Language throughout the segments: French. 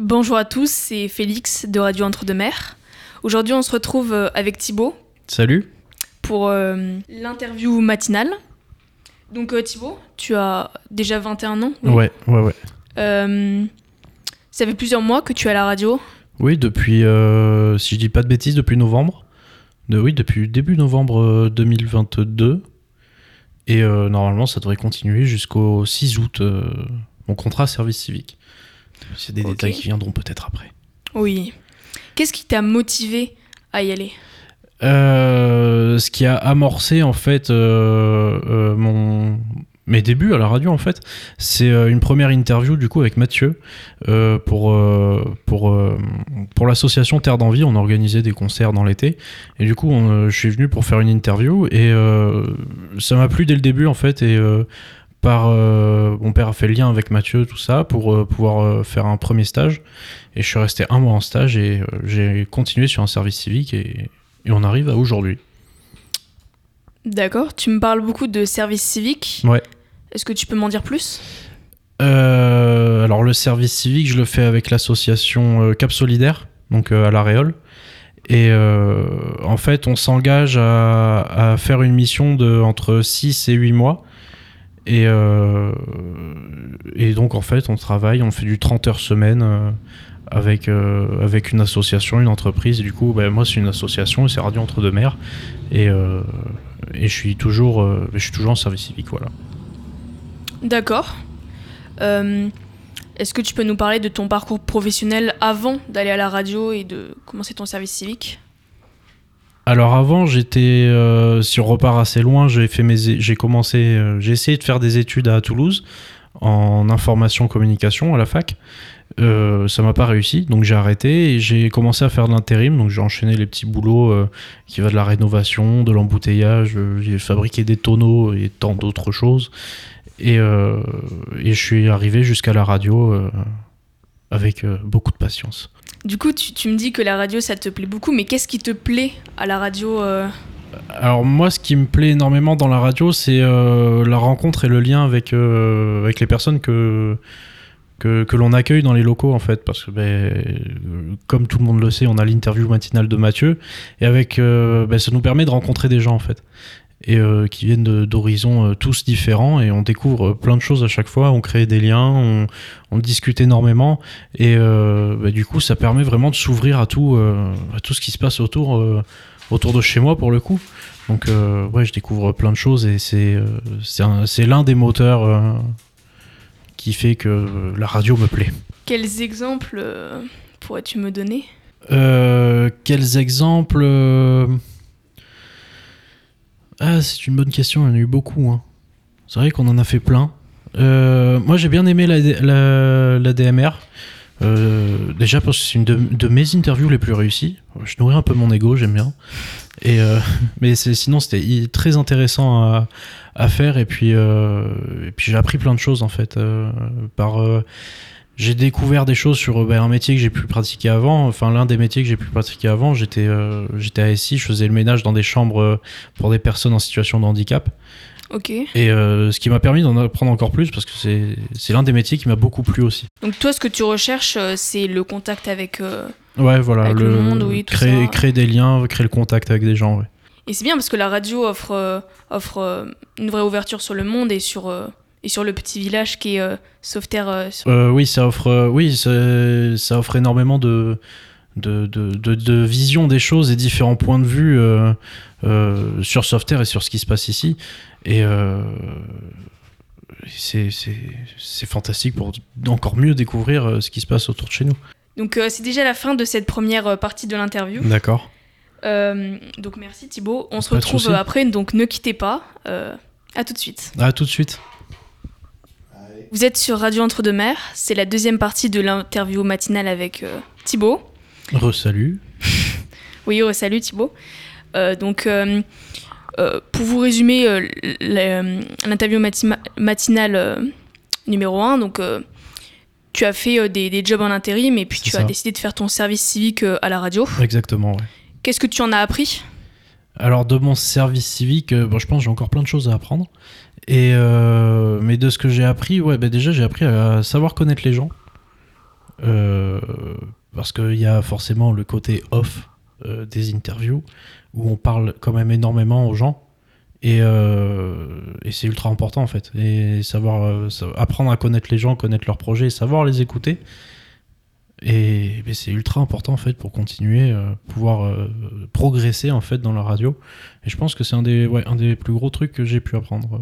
Bonjour à tous, c'est Félix de Radio Entre-deux-Mers. Aujourd'hui, on se retrouve euh, avec Thibaut Salut. pour euh, l'interview matinale. Donc euh, Thibaut, tu as déjà 21 ans oui. Ouais, ouais, ouais. Euh, ça fait plusieurs mois que tu es à la radio. Oui, depuis, si je dis pas de bêtises, depuis novembre. De, oui, depuis début novembre euh, 2022. Et normalement, ça devrait continuer jusqu'au 6 août, mon contrat service civique. C'est des détails qui viendront peut-être après. Oui. Qu'est-ce qui t'a motivé à y aller? Euh, ce qui a amorcé en fait euh, euh, mon mes débuts à la radio en fait, c'est une première interview du coup avec Mathieu euh, pour euh, pour euh, pour l'association Terre d'envie. On organisait des concerts dans l'été et du coup on, euh, je suis venu pour faire une interview et euh, ça m'a plu dès le début en fait et euh, par euh, mon père a fait le lien avec Mathieu tout ça pour euh, pouvoir euh, faire un premier stage et je suis resté un mois en stage et j'ai continué sur un service civique et et on arrive à aujourd'hui. D'accord, tu me parles beaucoup de service civique. Ouais. Est-ce que tu peux m'en dire plus? Alors le service civique, je le fais avec l'association Cap Solidaire, donc à La Réole. Et en fait, on s'engage à, à faire une mission de entre 6 et 8 mois. Et, euh, et donc en fait, on travaille, on fait du 30 heures semaine euh, avec, euh, avec une association, une entreprise. Et du coup, ben, moi, c'est une association, et c'est Radio Entre-deux-Mers. Et, euh, et je, suis toujours, je suis toujours en service civique, voilà. D'accord. Est-ce que tu peux nous parler de ton parcours professionnel avant d'aller à la radio et de commencer ton service civique? Alors avant, j'étais euh, si on repart assez loin, j'ai commencé euh, j'ai essayé de faire des études à Toulouse en information communication à la fac. Euh, ça m'a pas réussi, donc j'ai arrêté et j'ai commencé à faire de l'intérim. Donc j'ai enchaîné les petits boulots qui va de la rénovation, de l'embouteillage. j'ai fabriqué des tonneaux et tant d'autres choses. Et, et je suis arrivé jusqu'à la radio avec beaucoup de patience. Du coup, tu, me dis que la radio, ça te plaît beaucoup, mais qu'est-ce qui te plaît à la radio euh Alors moi, ce qui me plaît énormément dans la radio, c'est euh, la rencontre et le lien avec, euh, les personnes que, l'on accueille dans les locaux, en fait. Parce que, ben, comme tout le monde le sait, on a l'interview matinale de Mathieu. Et avec, ben, ça nous permet de rencontrer des gens, en fait. Et euh, qui viennent d'horizons euh, tous différents. Et on découvre euh, plein de choses à chaque fois. On crée des liens, on, on discute énormément. Et euh, ben, du coup, ça permet vraiment de s'ouvrir à, tout à tout ce qui se passe autour, autour de chez moi, pour le coup. Donc ouais, je découvre plein de choses et c'est c'est un- c'est l'un des moteurs qui fait que la radio me plaît. Quels exemples pourrais-tu me donner? Quels exemples Ah, c'est une bonne question, il y en a eu beaucoup. hein. C'est vrai qu'on en a fait plein. Euh, moi, j'ai bien aimé la, la, DMR. Euh, déjà parce que c'est une de, mes interviews les plus réussies. Je nourris un peu mon ego, j'aime bien. Euh, mais sinon, c'était très intéressant à, faire. Et puis, et puis j'ai appris plein de choses en fait. par, j'ai découvert des choses sur euh, ben, un métier que j'ai pu pratiquer avant. Enfin, l'un des métiers que j'ai pu pratiquer avant, j'étais euh, j'étais à SI, je faisais le ménage dans des chambres euh, pour des personnes en situation de handicap. Ok. Et euh, ce qui m'a permis d'en apprendre encore plus parce que c'est c'est l'un des métiers qui m'a beaucoup plu aussi. Donc toi, ce que tu recherches, c'est le contact avec... euh, Ouais, voilà, Avec le monde, oui, tout créer, ça. créer des liens, créer le contact avec des gens. Ouais. Et c'est bien parce que la radio offre, offre une vraie ouverture sur le monde et sur, et sur le petit village qui est euh, Sauveterre. euh, sur- Euh, oui, ça offre, euh, oui, ça, ça offre énormément de, de, de, de, de vision des choses et différents points de vue euh, euh, sur Softair et sur ce qui se passe ici. Et euh, c'est fantastique pour encore mieux découvrir ce qui se passe autour de chez nous. Donc c'est déjà la fin de cette première partie de l'interview. D'accord. Donc merci Thibaut. On se Pas retrouve après, donc ne quittez pas. À tout de suite. À tout de suite. Vous êtes sur Radio Entre-deux-Mers. C'est la deuxième partie de l'interview matinale avec euh, Thibaut. Resalut. Oui, oh, salut Thibaut. Euh, donc, euh, euh, pour vous résumer euh, l'interview mati- matinale numéro 1, donc, tu as fait des, des jobs en intérim et puis tu as décidé de faire ton service civique à la radio. Exactement. Ouais. Qu'est-ce que tu en as appris? Alors de mon service civique, euh, bon, je pense que j'ai encore plein de choses à apprendre. Euh, mais de ce que j'ai appris, ouais, bah déjà j'ai appris à savoir connaître les gens. Euh, parce qu'il y a forcément le côté off des interviews où on parle quand même énormément aux gens. Et, et c'est ultra important en fait. Et savoir sa- apprendre à connaître les gens, connaître leurs projets, savoir les écouter. Et mais c'est ultra important en fait pour continuer, euh, pouvoir euh, progresser en fait dans la radio. Et je pense que c'est un des, ouais, un des plus gros trucs que j'ai pu apprendre. euh.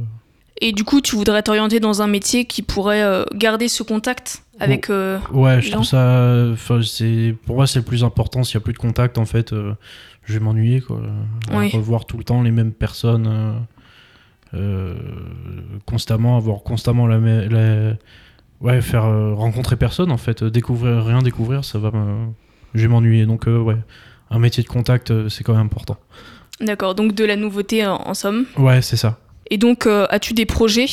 Et du coup, tu voudrais t'orienter dans un métier qui pourrait euh, garder ce contact avec. Ouais, je trouve ça. C'est pour moi c'est le plus important. S'il y a plus de contact, en fait, je vais m'ennuyer quoi. Oui. Revoir tout le temps les mêmes personnes, constamment avoir constamment la, la- ouais faire euh, rencontrer personne en fait, euh, découvrir rien découvrir, ça va je vais m'ennuyer. Donc euh, ouais, un métier de contact c'est quand même important. D'accord, donc de la nouveauté en, en somme. Ouais, c'est ça. Et donc, as-tu des projets?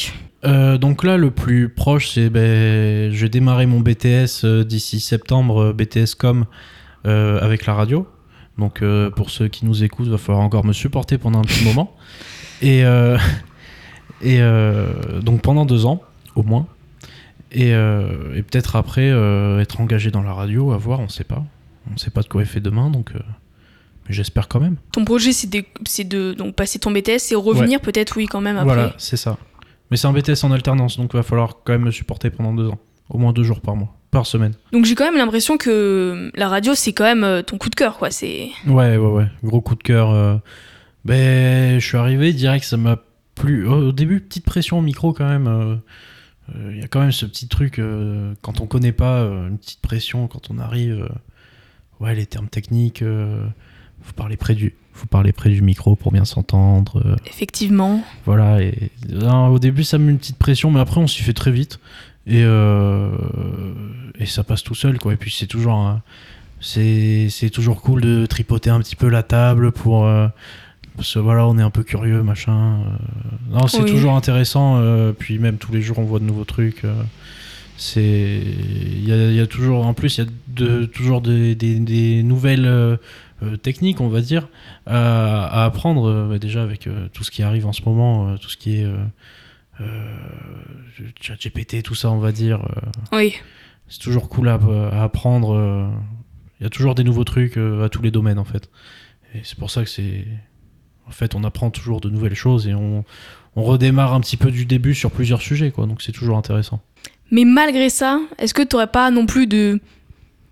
Euh, donc là, le plus proche, c'est ben, je vais démarrer mon BTS euh, d'ici septembre, euh, BTS com avec la radio. Donc pour ceux qui nous écoutent, va falloir encore me supporter pendant un petit moment. Et, et donc pendant deux ans, au moins. Et, euh, et peut-être après euh, être engagé dans la radio, à voir, on sait pas. On sait pas de quoi est fait demain, donc euh, mais j'espère quand même. Ton projet, c'est de, c'est de donc, passer ton BTS et revenir peut-être, oui, quand même après. Voilà, c'est ça. Mais c'est un BTS en alternance, donc il va falloir quand même me supporter pendant deux ans. Au moins deux jours par mois, par semaine. Donc j'ai quand même l'impression que la radio, c'est quand même ton coup de cœur, quoi. C'est Ouais, ouais, ouais. Gros coup de cœur. euh. Ben, je suis arrivé, direct, ça m'a plu. Au début, petite pression au micro quand même. euh. Euh, Il y a quand même ce petit truc, euh, quand on connaît pas, euh, une petite pression quand on arrive. Ouais, les termes techniques, faut parler près du, faut parler près du micro pour bien s'entendre. effectivement. Voilà, et non, au début ça met une petite pression, mais après on s'y fait très vite. Et, euh, et ça passe tout seul, quoi. Et puis c'est toujours, un- c'est, c'est toujours cool de tripoter un petit peu la table pour. euh, parce que voilà, on est un peu curieux, machin. euh. non, c'est Oui. toujours intéressant. euh, puis même tous les jours on voit de nouveaux trucs. euh. c'est. Il y a, il y a toujours. En plus, il y a de, toujours des, des- des nouvelles. techniques, on va dire, à, à apprendre bah, déjà avec tout ce qui arrive en ce moment, tout ce qui est euh, ChatGPT, tout ça, on va dire. Oui. c'est toujours cool à, à apprendre. Il y a toujours des nouveaux trucs à tous les domaines en fait. Et c'est pour ça que c'est. En fait, on apprend toujours de nouvelles choses et on, on redémarre un petit peu du début sur plusieurs sujets, quoi. Donc c'est toujours intéressant. Mais malgré ça, est-ce que tu n'aurais pas non plus de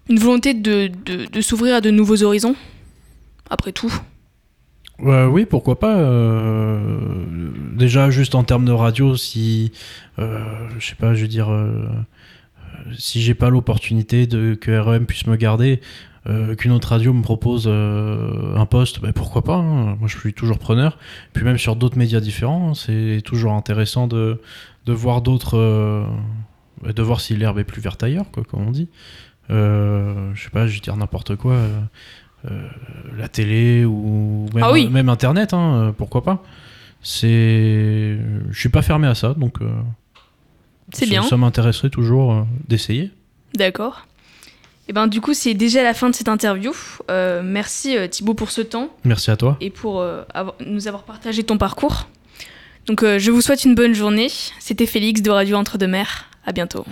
une volonté de, de, de s'ouvrir à de nouveaux horizons? Après tout. Euh, oui, pourquoi pas. euh, déjà, juste en termes de radio, si. euh, je sais pas, je veux dire. euh, si j'ai pas l'opportunité de que REM puisse me garder, euh, qu'une autre radio me propose euh, un poste, ben pourquoi pas. hein. Moi, je suis toujours preneur. Puis même sur d'autres médias différents, hein, c'est toujours intéressant de, de voir d'autres. euh, de voir si l'herbe est plus verte ailleurs, quoi, comme on dit. Je sais pas, je vais dire n'importe quoi. la télé ou même, Ah oui. même internet, hein, pourquoi pas. C'est, je suis pas fermé à ça, donc. C'est ça- bien. Ça m'intéresserait toujours d'essayer. D'accord. Et ben du coup, c'est déjà la fin de cette interview. Euh, merci euh, Thibaut pour ce temps Merci à toi. et pour euh, avoir- nous avoir partagé ton parcours. Donc euh, je vous souhaite une bonne journée. C'était Félix de Radio Entre-deux-Mers. À bientôt.